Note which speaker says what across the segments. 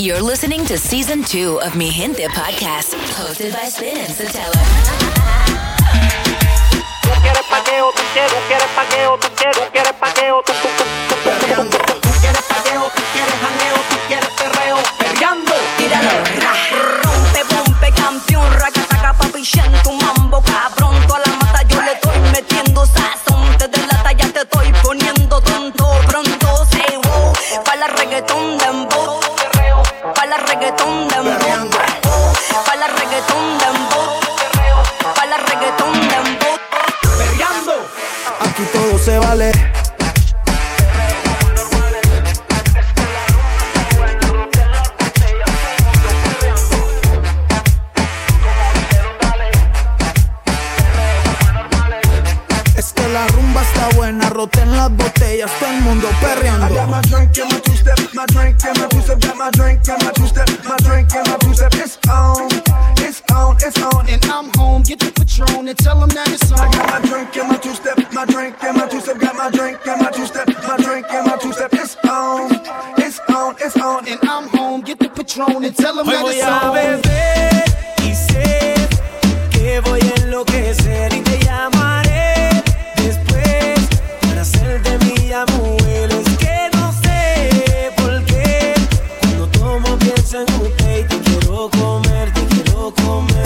Speaker 1: You're listening to season two of Mi Gente podcast, hosted by Spin and Sotelo.
Speaker 2: Tú quieres paqueo, tú quieres, tú quieres paqueo, tú quieres, tú quieres paqueo, tú, tú, tú, tú, perreando. Tú quieres paqueo, tú quieres janeo, tú quieres perreo, perreando.
Speaker 3: Tíralo. Rompe, rompe, campeón, raca, saca, papi, tu mambo, cabrón. Toda la mata yo le estoy metiendo sazón. Te delata, ya te estoy poniendo tonto. Pronto se wow, pa' la reggaetón de para la reggaetón dembow. Para la reggaetón dembow. Para la reggaetón dembow.
Speaker 2: Perreando.
Speaker 4: Aquí todo se vale
Speaker 5: and tell them that it's on. I got my drink and my two-step, my drink and my two-step, got my drink and my two-step, my drink and my two-step. It's on, it's on, it's on, and I'm home. Get the Patron and tell them
Speaker 4: Hoy
Speaker 5: that
Speaker 4: voy
Speaker 5: it's
Speaker 4: a
Speaker 5: on.
Speaker 4: beber y sé que voy a enloquecer y te llamaré después para hacerte mi mujer. Es que no sé por qué cuando tomo pienso en usted y te quiero comer, te quiero comer.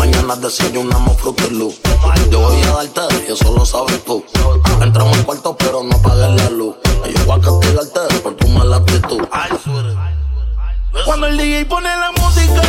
Speaker 6: Mañana desayunamos Fruity Loop. Yo voy a darte, eso lo sabes tú. Entramos al cuarto, pero no apagues la luz. Yo voy a castigarte por tu mala actitud.
Speaker 7: Cuando el DJ pone la música,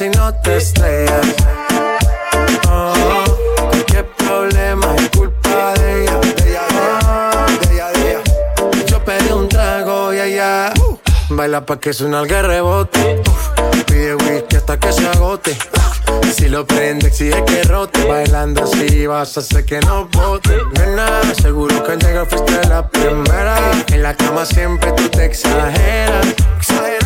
Speaker 7: si no
Speaker 4: te estrellas. Oh, qué problema es culpa de ella. Ah, Yo pedí un trago y ella baila pa' que suena el rebote. Pide whisky hasta que se agote. Si lo prende, exige que rote. Bailando así vas a hacer que no bote. Nena, seguro que al llegar fuiste la primera. En la cama siempre tú te exageras. Exagera.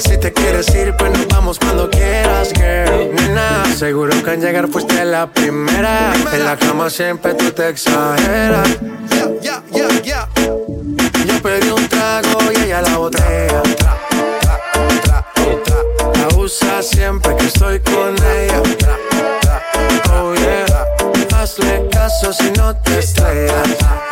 Speaker 4: Si te quieres ir, pues nos vamos cuando quieras, girl. Nena, seguro que al llegar fuiste la primera. En la cama siempre tú te exageras.
Speaker 5: Yeah, yeah, yeah, yeah.
Speaker 4: Yo pedí un trago y ella la botella. La usa siempre que estoy con ella. Oh yeah, hazle caso si no te estrellas.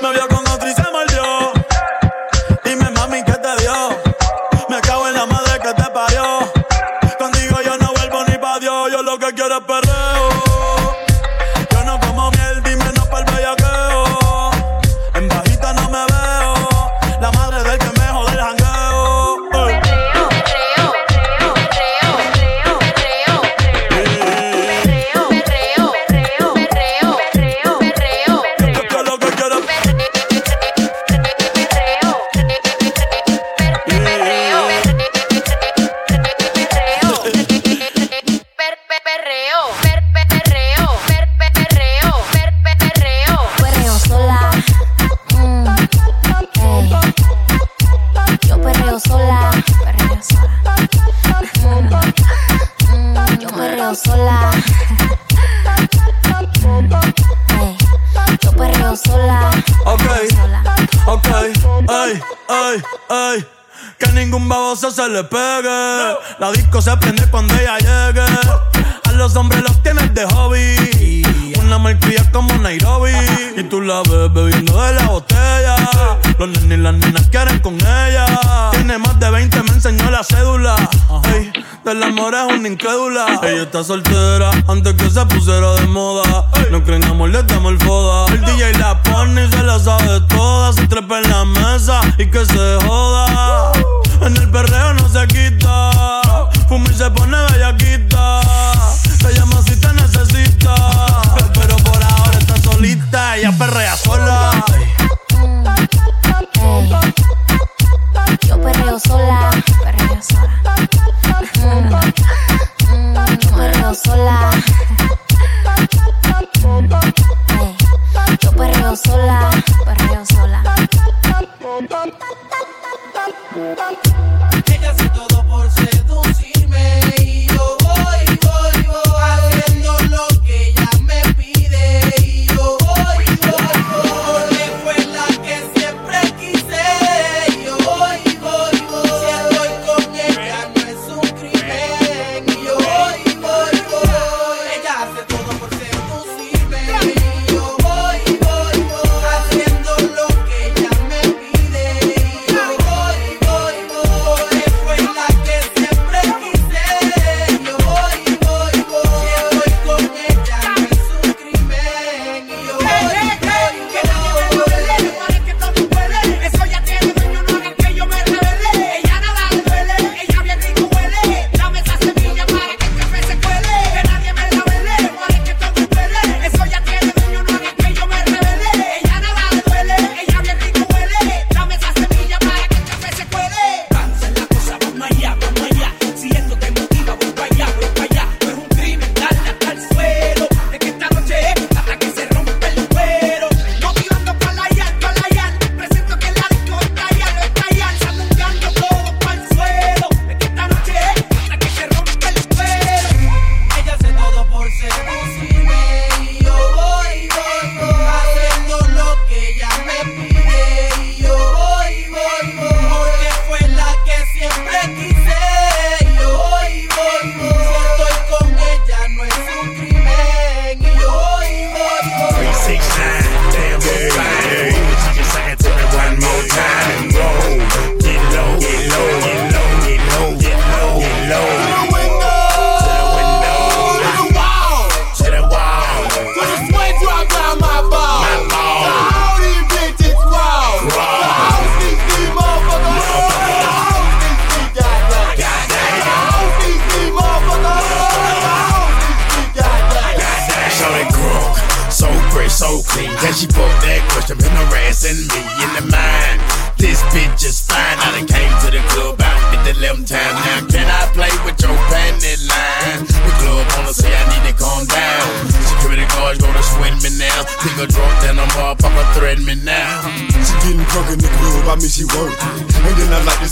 Speaker 8: Me
Speaker 9: voy a rompe la mesa y que se joda.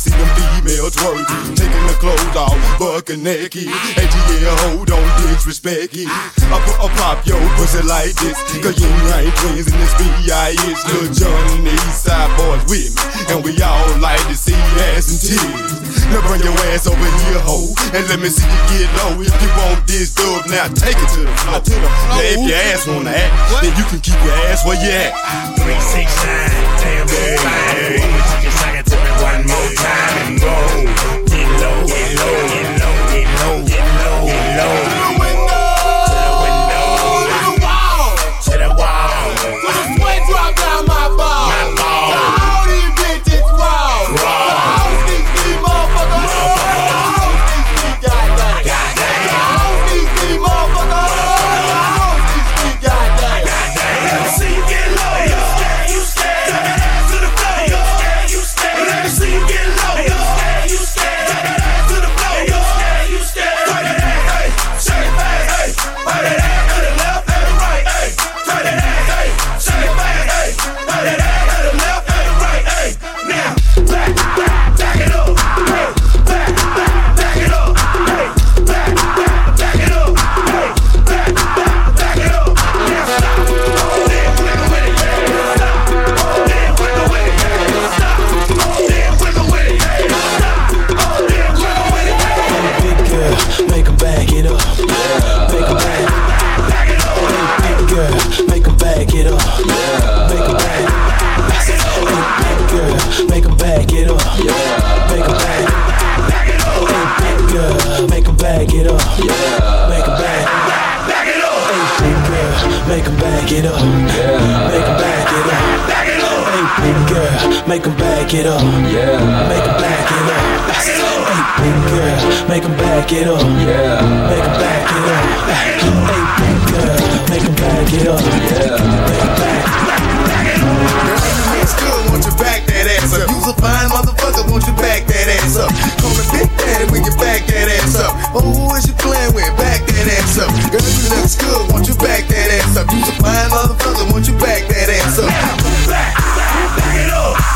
Speaker 10: See them females twerking. Taking the clothes off, bucking naked. And yeah, hold on, disrespect it. I put a pop yo pussy like this. Cause you ain't twins in this B.I.S. Lil Jon and the East Side boys with me. And we all like to see ass and titties. Now bring your ass over here, ho. And let me see you get low. If you want this dub, now take it to the floor. Now if your ass wanna act, then you can keep your ass where you at.
Speaker 9: 369, damn, so fine. Woman, she more time and go. Get low, get low, get low, get low, get low, get low. Back it up.
Speaker 4: Make 'em back it up. Back
Speaker 9: it up.
Speaker 4: Hey, big girl, make 'em back it up. Yeah. Make 'em back it up. Hey, big girl, make 'em back it up. Yeah. Make 'em back it up. Hey, big girl, make 'em back it up. Make
Speaker 10: a fine motherfucker, won't you back that ass up? Call me Big Daddy when you back that ass up. Oh, who is you playing with? Back that ass up. Girl, you looks good, won't you back that ass up? You's a fine motherfucker, won't you back that ass up?
Speaker 9: Up. Back, back, back it up.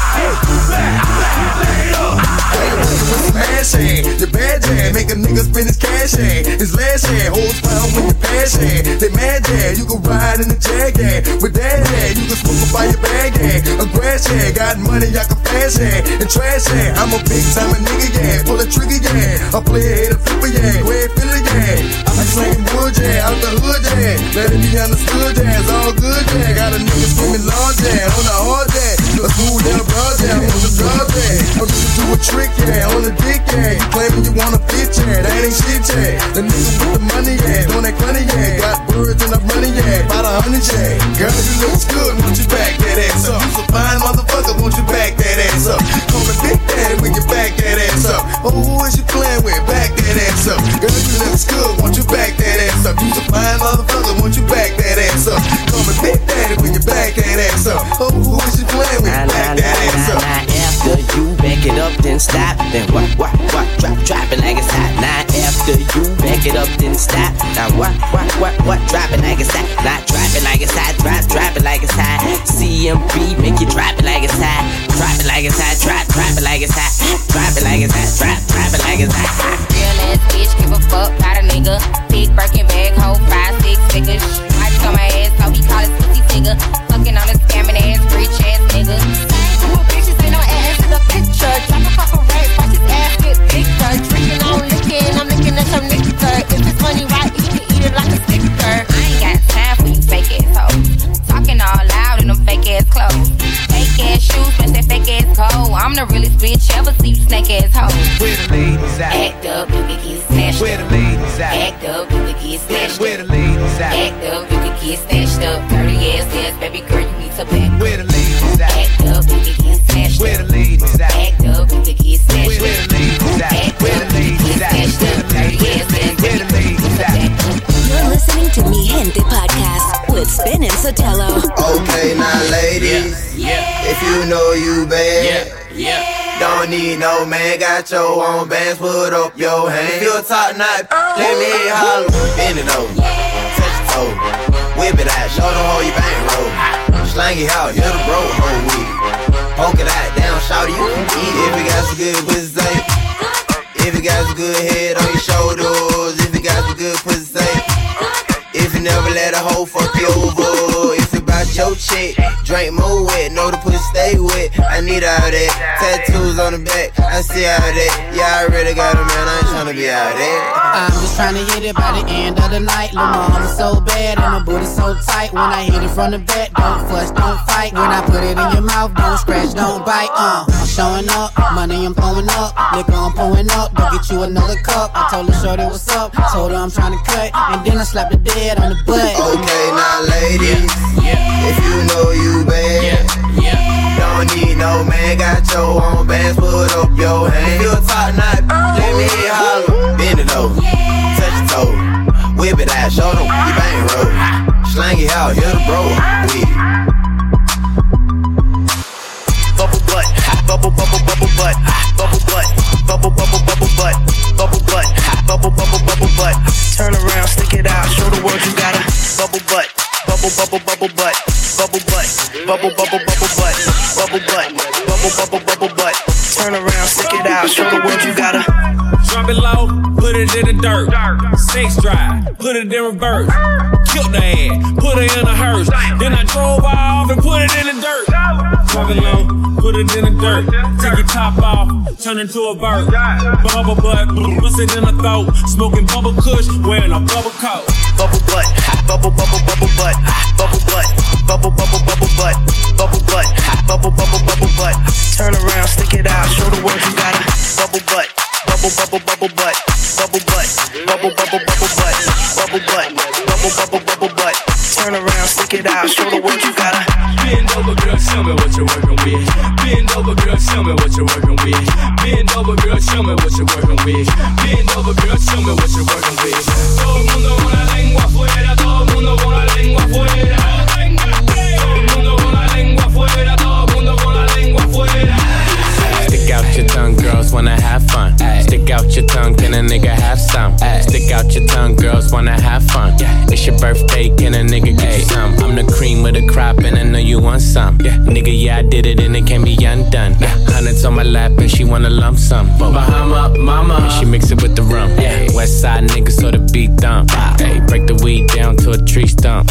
Speaker 10: Smash hand, your bad jam, make a nigga spend his cash hand. His last hand, holds pound with you pass hand. They mad jam, you can ride in the jag hand. With that hand, you can smoke up by your bag hand. A grass hand, got money, I can flash hand. And trash hand, I'm a big time nigga, yeah. Pull a trigger, yeah. A player, hit a flipper, yeah. Red filler, yeah. i'm slang wood, yeah. Out the hood, yeah. Let it be understood, yeah. It's all good, yeah. Got a nigga screaming large, yeah. On the hard, yeah. A smooth down broad, yeah. On the drug, yeah. I'm just do a trick, yeah. On the dick, yeah. Claiming you wanna fit, yeah. That ain't shit, yeah. The nigga with the money, yeah. Doing that money, yeah. Got birds and I'm running, yeah. About a hundred, yeah. Girl, you looks good, won't you back that ass up? You's a fine motherfucker, won't you back that ass up? Call me Big Daddy when you back that ass up. Oh, who is you playing with? Back that ass up. Girl, you looks good, won't you back that ass up? You's a fine motherfucker, won't you back that ass up? Call me Big Daddy when you back that ass up. Oh, who is you playing with?
Speaker 11: Nah,
Speaker 10: Back
Speaker 11: nah,
Speaker 10: that
Speaker 11: nah,
Speaker 10: ass
Speaker 11: nah,
Speaker 10: up.
Speaker 11: nah. After you back it up, then stop. Then what, what, what? Drop, drop it like it's hot. Now after you back it up, then stop. Now what, what, what, what? Drop it like it's hot. Not drop it like it's hot. Drop, drop it like it's hot. CMB make you drop it like it's hot. Drop it like it's hot. Drop, drop it like it's hot. Drop it like it's hot. Drop, drop it like it's hot.
Speaker 8: Real ass bitch, give a fuck about a nigga. Big Birkin bag, hold five, six figures. Might on my ass, so he call it pussy figure. Fucking on a scamming ass, rich ass nigga. Cool bitches ain't no ass to the picture. Drop a couple racks, watch his ass get bigger. Drinking on licking, I'm looking at some nigga. If it's money right, you can eat it like a sticker. I ain't got time for you fake ass hoes. Talking all loud in them fake ass clothes. Fake ass shoes, but that fake ass cold. I'm the realest bitch ever see you snake ass hoe.
Speaker 12: Where the ladies at?
Speaker 8: Act up, you can get snatched
Speaker 12: Where the ladies at?
Speaker 8: Act up, you can get snatched
Speaker 12: Where the ladies at?
Speaker 8: Act up, get snatched up. Dirty ass ass, baby girl, you need to back up.
Speaker 12: Where the ladies at?
Speaker 8: Act up and you get snatched up.
Speaker 12: Where the ladies at?
Speaker 8: Act up and you get snatched up.
Speaker 12: Where the ladies at?
Speaker 8: Act up
Speaker 12: and
Speaker 8: you get snatched up. Dirty ass ass, baby girl, you need to back up.
Speaker 1: You're listening to Mi Gente Podcast with Spin and Sotelo.
Speaker 13: Okay, now ladies, if you know you bad, don't need no man, got your own bands, put up your hand. If you a top knot, oh. let me holler, bend it over, touch your toe, whip it out, show them how you bang roll, slang it out, hit the bro, hoe with it, poke it out, down, shout you can eat. If you got some good pussy, say, if you got some good head on your shoulders, if you got some good pussy, say, if you never let a hoe fuck you over, your chick, drink more wet, know the pussy stay wet. I need all that. Tattoos on the back, I see all that. Yeah, I already got a man, I ain't tryna be out there.
Speaker 14: I'm just trying to hit it by the end of the night. Lil' mama so bad and my booty so tight. When I hit it from the back, don't fuss, don't fight. When I put it in your mouth, don't scratch, don't bite. Uh, I'm showing up, money I'm throwing up, liquor I'm pouring up. Go get you another cup. I told her shorty what's up, told her I'm trying to cut, and then I slapped the dead on the butt.
Speaker 13: Okay, now ladies, if you know you bad, don't need no man, got your own bands, put up your hand. You a top knot, let me holler, bend it over, touch your toe, whip it out, show them you bang roll, slang it out, hit the bro. With it.
Speaker 15: bubble butt, bubble bubble bubble butt, bubble butt, bubble bubble bubble butt, bubble butt, bubble bubble bubble butt. Turn around, stick it out, show the world you got a bubble butt, bubble bubble bubble butt, bubble butt, bubble bubble bubble butt, bubble butt, bubble bubble bubble butt. Turn around, stick it out, show the world you got a
Speaker 16: Drop it low, put it in the dirt. Sex drive, put it in reverse. Killed the ass, put her in a hearse. Then I drove off and put it in the dirt. Drop it low, put it in the dirt. Take your top off, turn into a bird. Bubble butt, bust it in the throat. Smoking bubble kush, wearing a bubble coat.
Speaker 15: bubble butt, bubble bubble bubble butt, bubble butt, bubble bubble bubble butt, bubble butt, bubble bubble bubble butt. Turn around, stick it out, show the world you got a bubble butt, bubble bubble bubble butt, bubble butt, bubble bubble bubble butt, bubble butt, bubble bubble bubble butt. Turn around, stick it out, show the world you got a
Speaker 16: Bend over, girl, show me what you're working with. Bend over, girl, show me what you're working with. Bend over, girl, show me what you're working with. Bend over, girl, show me what you're working with.
Speaker 17: Your tongue, girls wanna have fun. Stick out your tongue, can a nigga have some? Stick out your tongue, girls wanna have fun. It's your birthday, can a nigga get you some? I'm the cream of the crop, and I know you want some. Yeah. Nigga, yeah, I did it, and it can't be undone. Hundreds on my lap, and she wanna lump sum. Bahama, mama, and she mix it with the rum. West side niggas, so the beat dump. Hey, ah. break the weed down to a tree stump.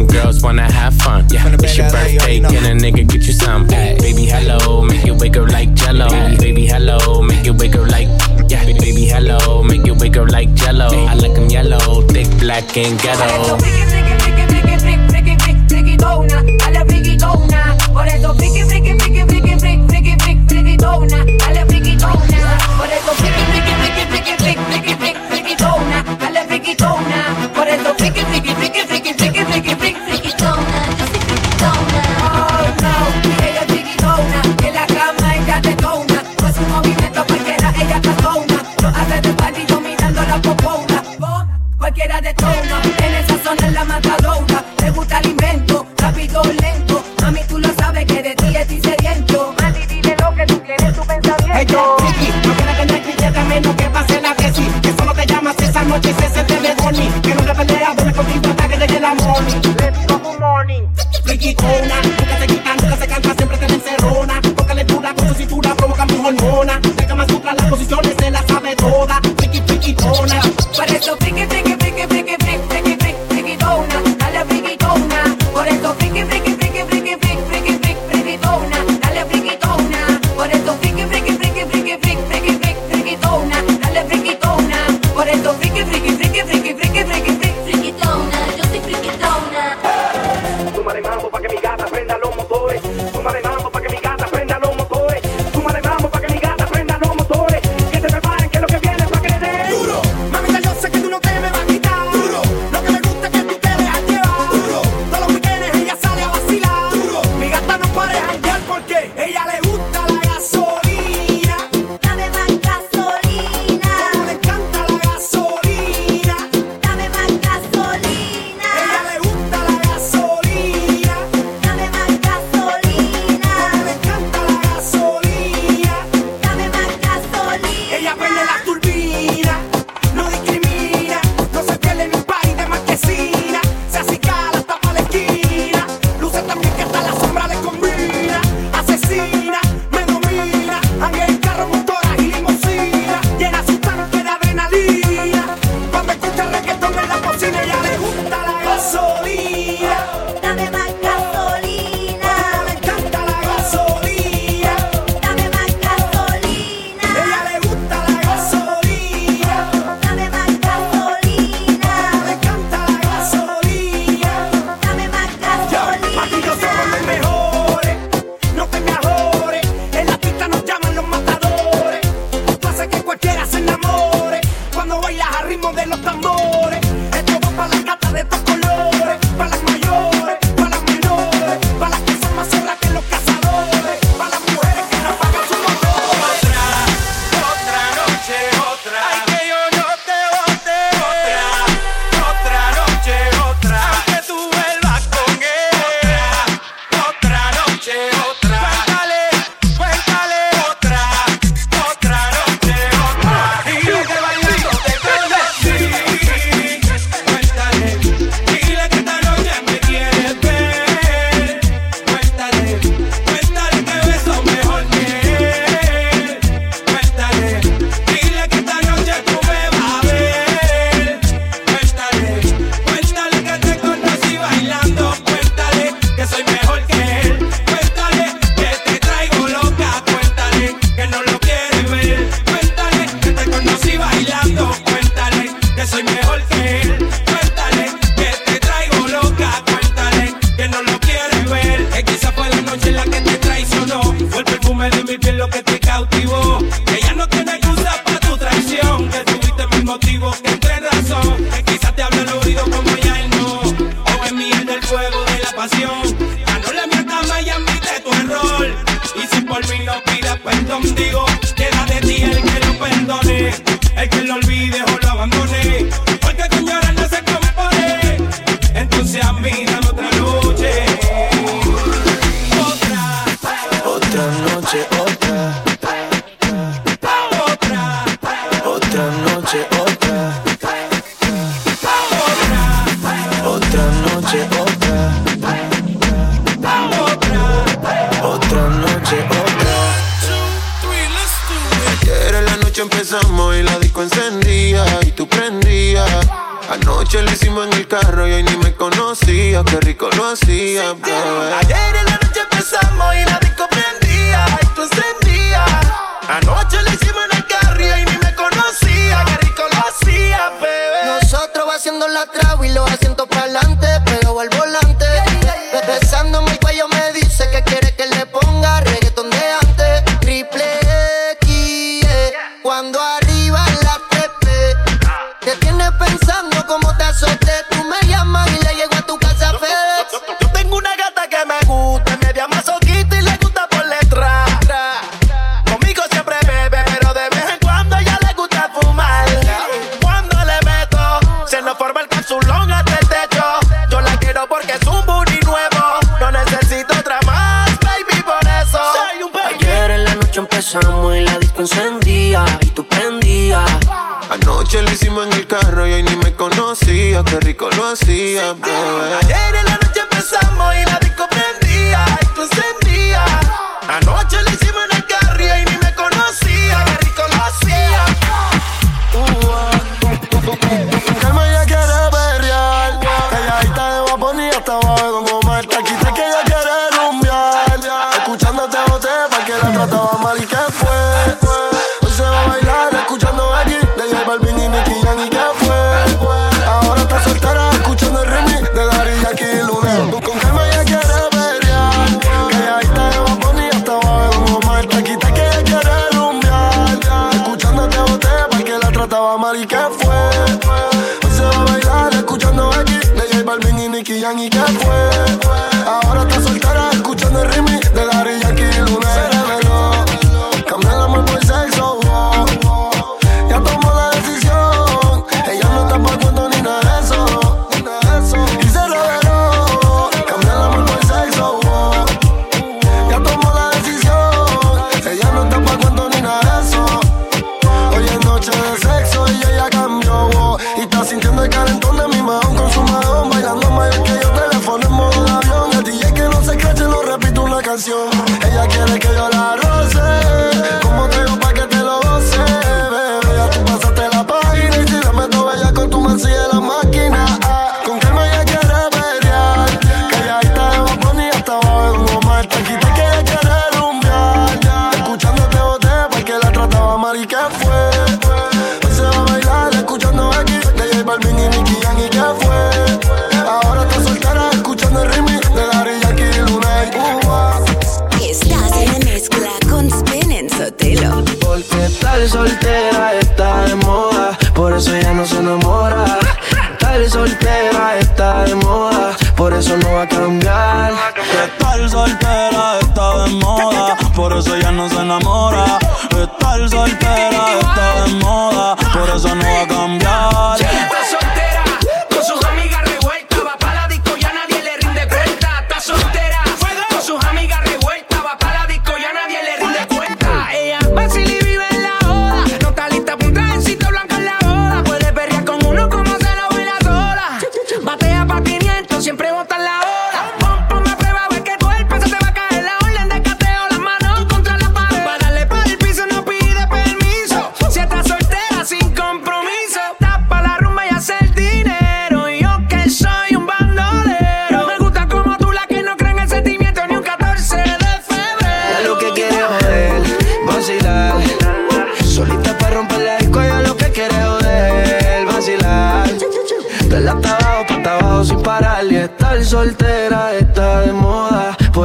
Speaker 17: girls wanna have fun. It's your birthday, can a nigga get you some? Baby, hello, make it wiggle like jello. Baby, hello, make it wiggle like yeah. Baby, hello, make it wiggle like jello. I like 'em yellow, thick, black, and ghetto.
Speaker 2: friquitona, dale friquitona. Por eso friqui, friqui, friqui, friqui, friqui, friqui, friqui, friquitona, dale friquitona. Por eso friqui, friqui, friqui, friqui, friqui, friqui, friqui, friquitona, dale friquitona. Por eso friqui, friqui, friqui, friqui, friqui, friqui, friquitona.
Speaker 18: Ricky Cona,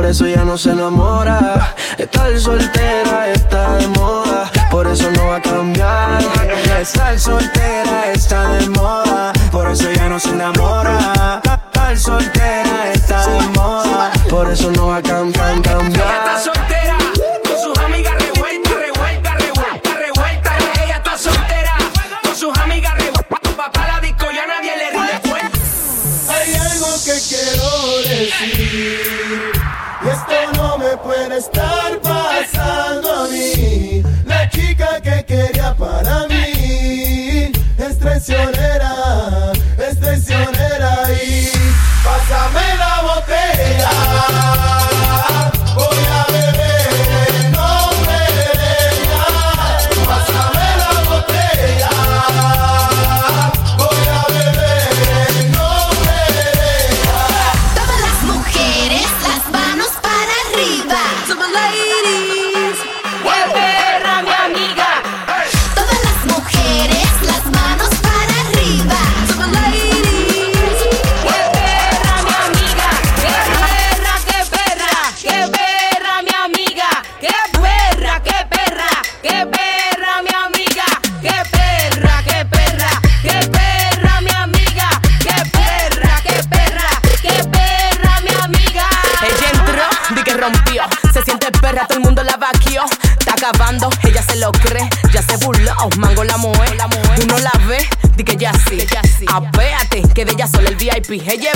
Speaker 19: eso ya no se
Speaker 20: enamora.
Speaker 21: Estar soltera está de moda, por eso no va a cambiar.
Speaker 20: Estar soltera
Speaker 2: solo el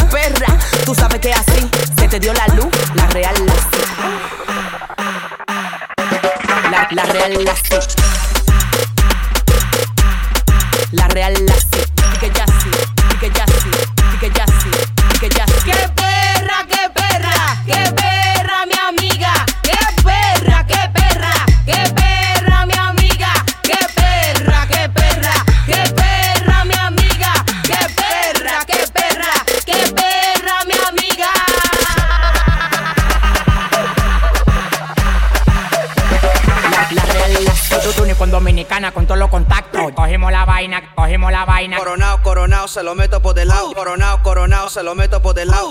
Speaker 2: se
Speaker 22: lo meto por del lado.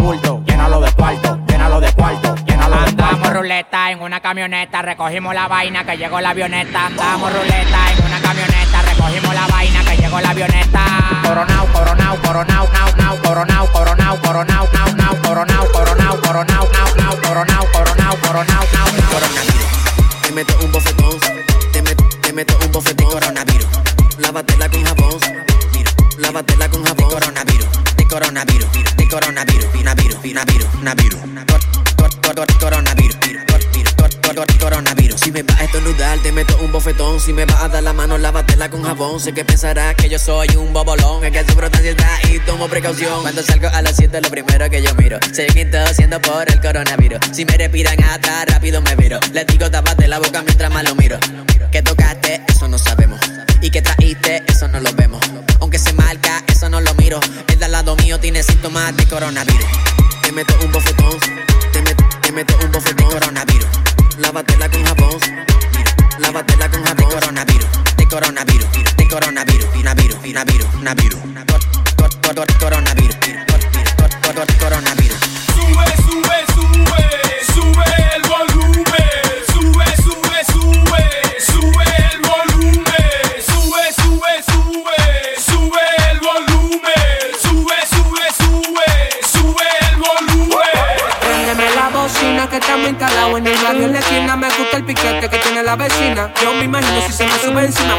Speaker 23: llénalo de cuarto, llénalo de cuarto, llénalo de cuarto. Andamos ruleta en una camioneta, recogimos la vaina que llegó la avioneta. Andamos ruleta en una camioneta, recogimos la vaina que llegó la avioneta. Coronao, coronao, coronao, nao, nao, coronao, coronao, coronao, nao, nao, coronao, coronao, coronao, nao, nao, coronao, coronao, coronao, nao, nao.
Speaker 24: Coronavirus, te meto un bofetón, te, met- te meto un bofetón. Coronavirus, lávatela con jabón, mira, lávatela con jabón. Coronavirus, de coronavirus, de coronavirus, Naviru, Naviru, Naviru, Coronavirus coronavirus. Si me vas a estornudar, te meto un bofetón. Si me vas a dar la mano, lávatela con jabón. Sé que pensarás que yo soy un bobolón. Es que sufro de ansiedad y tomo precaución. Cuando salgo a las 7, lo primero que yo miro. Sé que haciendo por el coronavirus. Si me respiran atrás, rápido me viro. Le digo, tapate la boca mientras más lo miro. Que tocaste, eso no sabemos. Y que traíste, eso no lo vemos. Aunque se marca, eso no lo miro. El de al lado mío tiene síntomas de coronavirus. Te meto un bofetón, te, met- te meto un bofetón. Coronavirus, lávatela con jabón. Lávatela con jabón. De coronavirus, de coronavirus, de coronavirus, coronavirus, coronavirus,
Speaker 25: coronavirus, coronavirus, coronavirus. Que tiene la vecina. Yo me imagino si se me sube encima.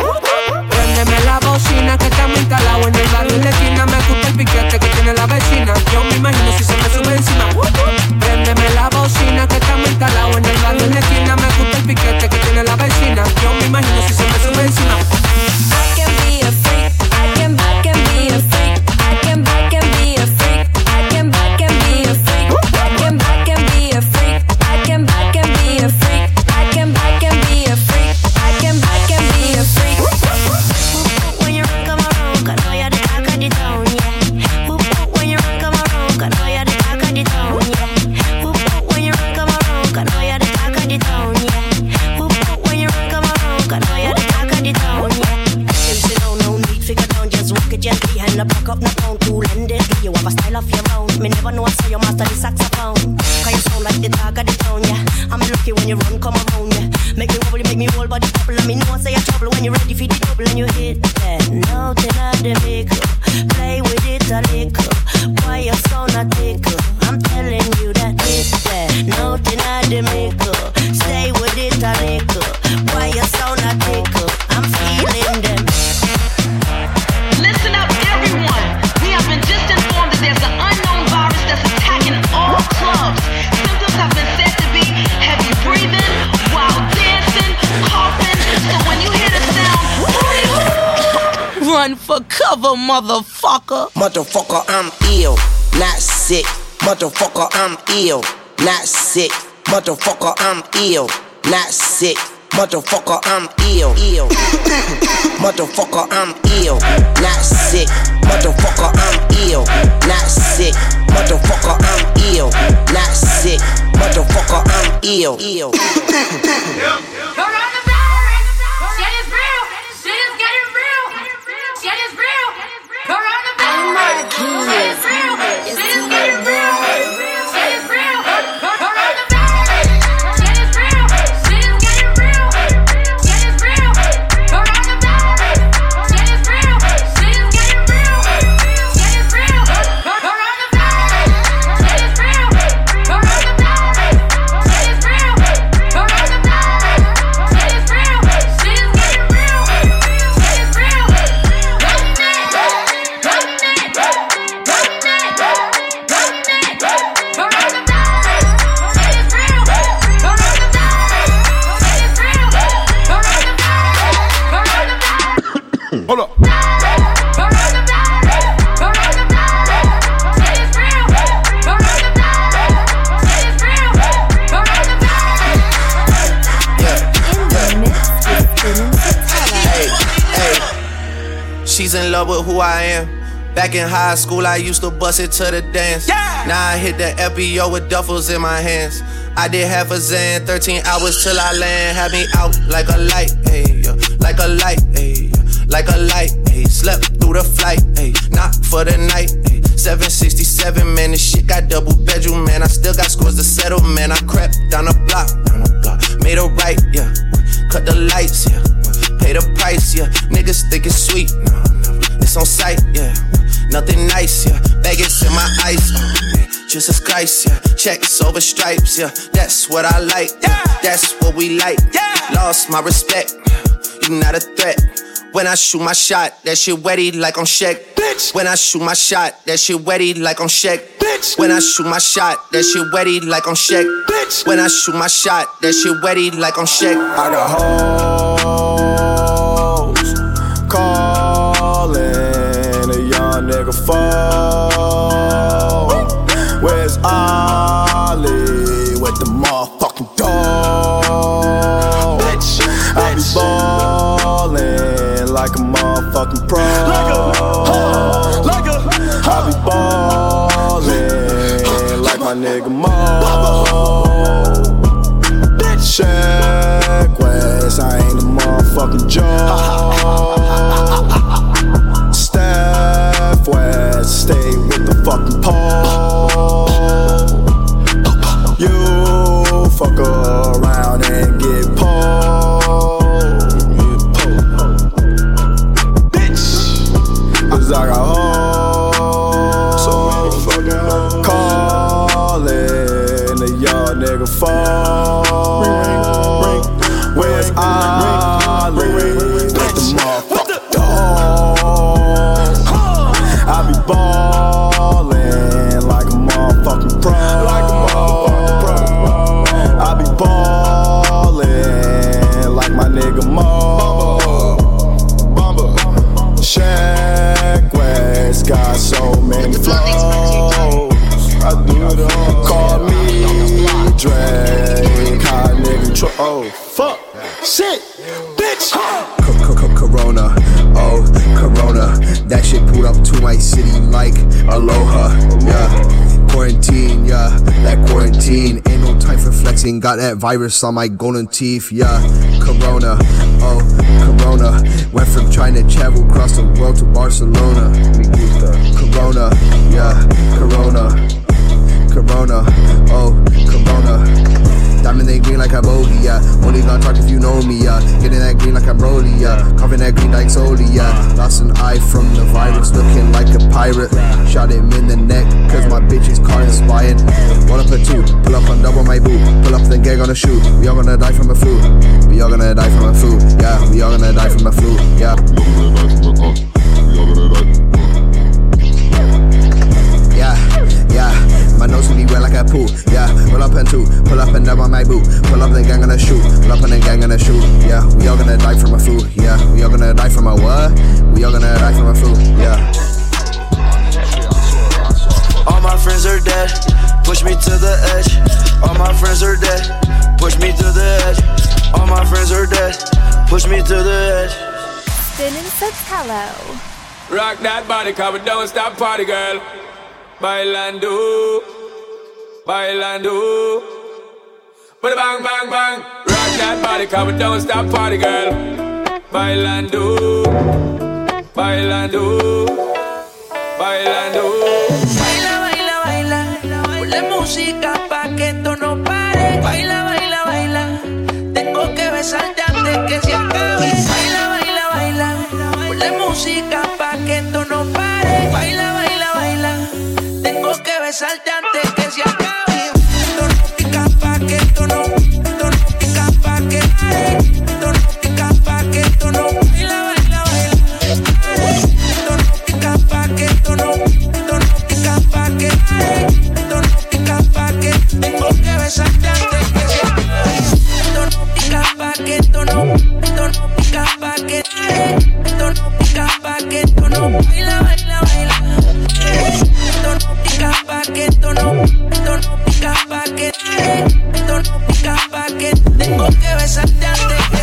Speaker 1: Ill, not sick. Motherfucker, I'm ill, not sick. Motherfucker, I'm ill, ill. Motherfucker, I'm ill, not sick. Motherfucker, I'm ill, not sick. Motherfucker, I'm ill, not sick. Motherfucker, I'm ill, ill.
Speaker 13: Back in high school, I used to bust it to the dance. Now I hit the FBO with duffels in my hands. I did half a Zan, 13 hours till I land. Had me out like a light, ayy, yeah. like a light, ayy, yeah. like a light, ayy. Slept through the flight, ayy, not for the night, ayy. 767, man, this shit got double bedroom, man. I still got scores to settle, man. I crept down the block, down the block, made a right, yeah. Cut the lights, yeah. Pay the price, yeah. Niggas think it's sweet, no, never. It's on sight, yeah. Nothing nice, yeah. Baguettes in my ice, oh man. Jesus Christ, yeah. Checks over stripes, yeah. That's what I like, yeah. That's what we like. Yeah. Lost my respect, you not a threat. When I shoot my shot, that shit wetty like on Shaq. Bitch. When I shoot my shot, that shit wetty like on Shaq. Bitch. When I shoot my shot, that shit wetty like on Shaq. Bitch. When I shoot my shot, that shit wetty like on Shaq.
Speaker 5: I got hoes nigga phone. Where's Ollie with the motherfucking dog? Bitch, I be ballin' like a motherfucking pro. Like a, like a, I be ballin' like my nigga Mo. Check West, I ain't a motherfucking joke. Stay with the fucking pole. You fuck around
Speaker 26: that virus on my golden teeth, yeah. Corona, oh Corona, went from trying to travel across the world to Barcelona. Corona, yeah, Corona, Corona, oh Corona. Diamond they green like yeah. Only gonna talk if you know me, yeah. Getting that green like I'm Broly, yeah. Coughing that green like Soli, yeah. Lost an eye from the virus, looking like a pirate. Shot him in the neck, cause my bitch is car inspired. One up a two, pull up on double my boot. Pull up the gag on the shoot. We all gonna die from a flu. We all gonna die from a flu, yeah. We all gonna die from a flu, yeah. Yeah, yeah. My nose can be wet like a pool. Yeah, roll up and two, pull up and on my boot. Pull up the gang gonna shoot. Pull up and the gang gonna shoot. Yeah, we all gonna die from a flu. Yeah, we all gonna die from a what?
Speaker 27: Spin and says hello.
Speaker 16: Rock that body, cover, don't stop party, girl. Bailando, bailando. Put a bang, bang, bang. Rock that body, cover, don't stop party, girl. Bailando, bailando, bailando.
Speaker 20: Baila, baila, baila. Ponle música pa' que esto no pare. Baila, baila, baila. Tengo que besarte antes que se acabe. Música pa' que esto no pare. Baila, baila, baila. Tengo que besarte antes que se acabe. Pa' que esto no. Pa' que pare. Pa' que esto no. Baila, baila, baila. Pa' que esto no. Pa' que pare. Que que no pa' que. Esto no pica pa' que esto no. Baila, baila, baila. Esto no pica pa' que esto no. Esto no pica pa' que. Esto no pica pa' que tengo que besarte antes que.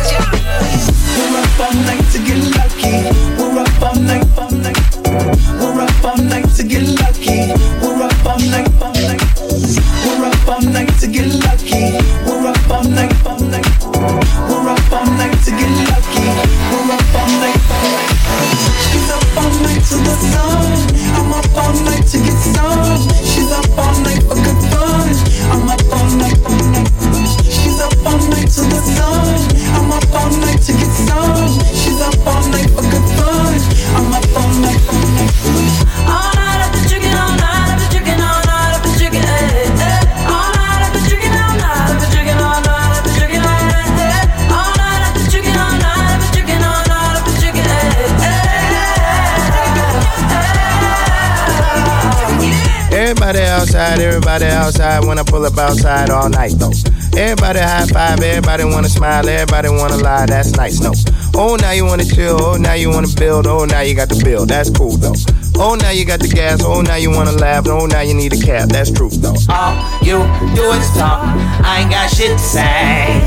Speaker 28: Everybody outside when I pull up outside all night though. Everybody high five, everybody wanna smile, everybody wanna lie, that's nice, no. Oh, now you wanna chill, oh, now you wanna build, oh, now you got the bill, that's cool though. Oh, now you got the gas, oh, now you wanna laugh, oh, now you need a cab, that's true though.
Speaker 29: All you do is talk. I ain't got shit to say.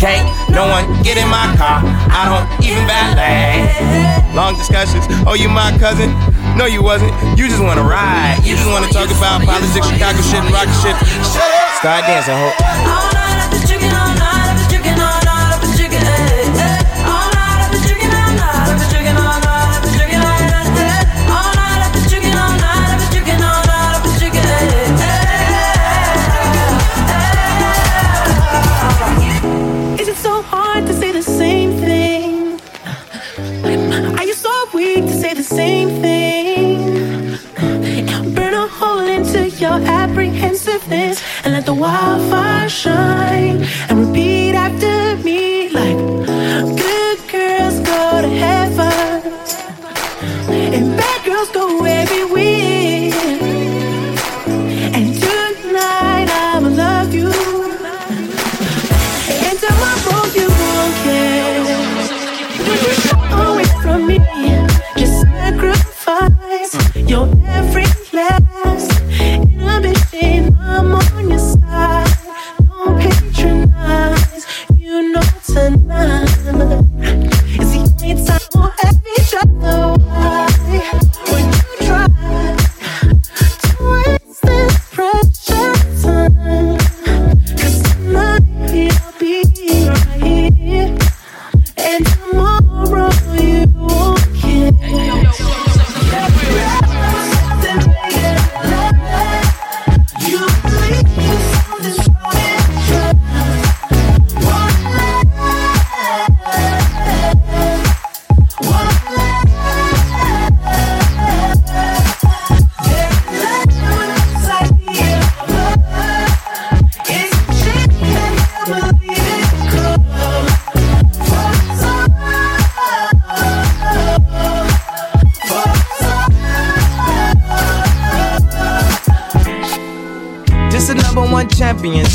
Speaker 29: Can't no one get in my car. I don't even valet.
Speaker 28: Long discussions, oh, you my cousin? No, you wasn't. You just wanna ride. You just wanna talk about politics, Chicago shit, and rock shit. Start dancing, ho.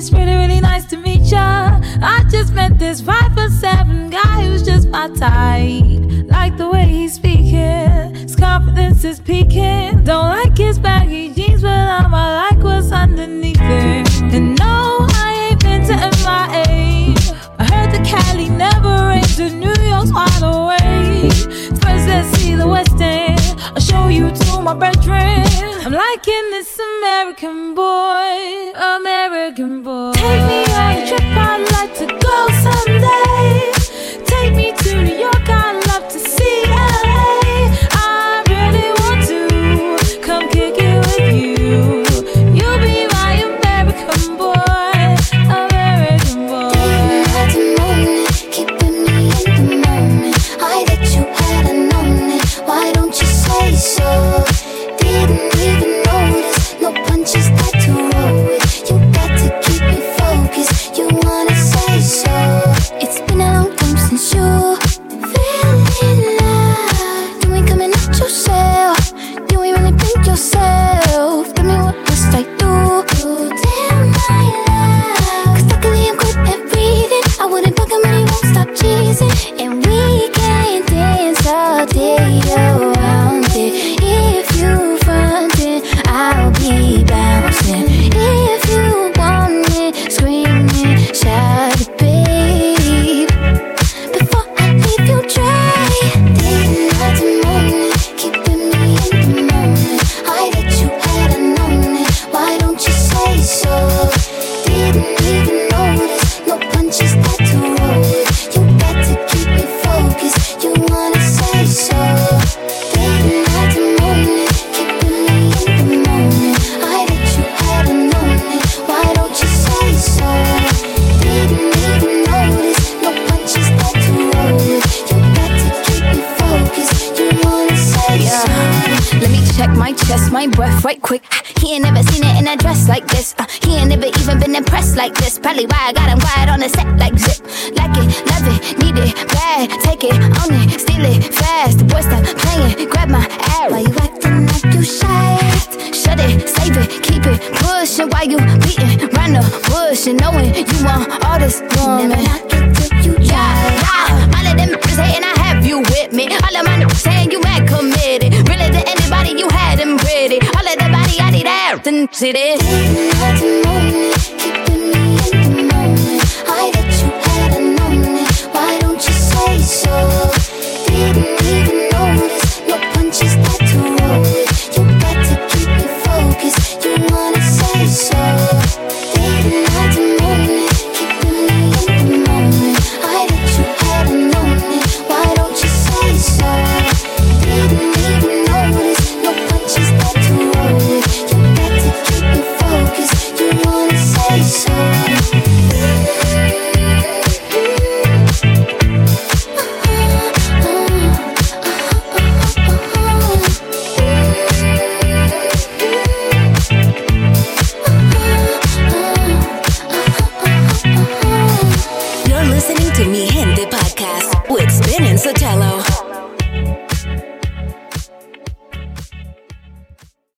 Speaker 30: It's really, really nice to meet ya. I just met this five foot seven guy who's just my type. Like the way he's speaking, his confidence is peaking. Don't like his baggy jeans, but I'ma like what's underneath it. And no, I ain't been to MIA. I heard the Cali never rains, and New York's wide awake. First, let's see the West End. You to my bedroom. I'm liking this American boy, American boy. Take me on a trip, I'd like to go someday.
Speaker 31: Check my chest, my breath right quick. He ain't never seen it in a dress like this. Uh, he ain't never even been impressed like this. Probably why I got him quiet on the set like zip. Like it, love it, need it, bad. Take it, own it, steal it, fast. The boy stop playing, grab my ass.
Speaker 32: Why you acting like you shy?
Speaker 31: Shut it, save it, keep it pushing while you beating round the bush and knowing you want all this woman.
Speaker 32: Never knock it till you
Speaker 31: Yeah, yeah. All of them niggas hating, I have you with me. All of my niggas saying you mad committed.
Speaker 32: nothing. See that?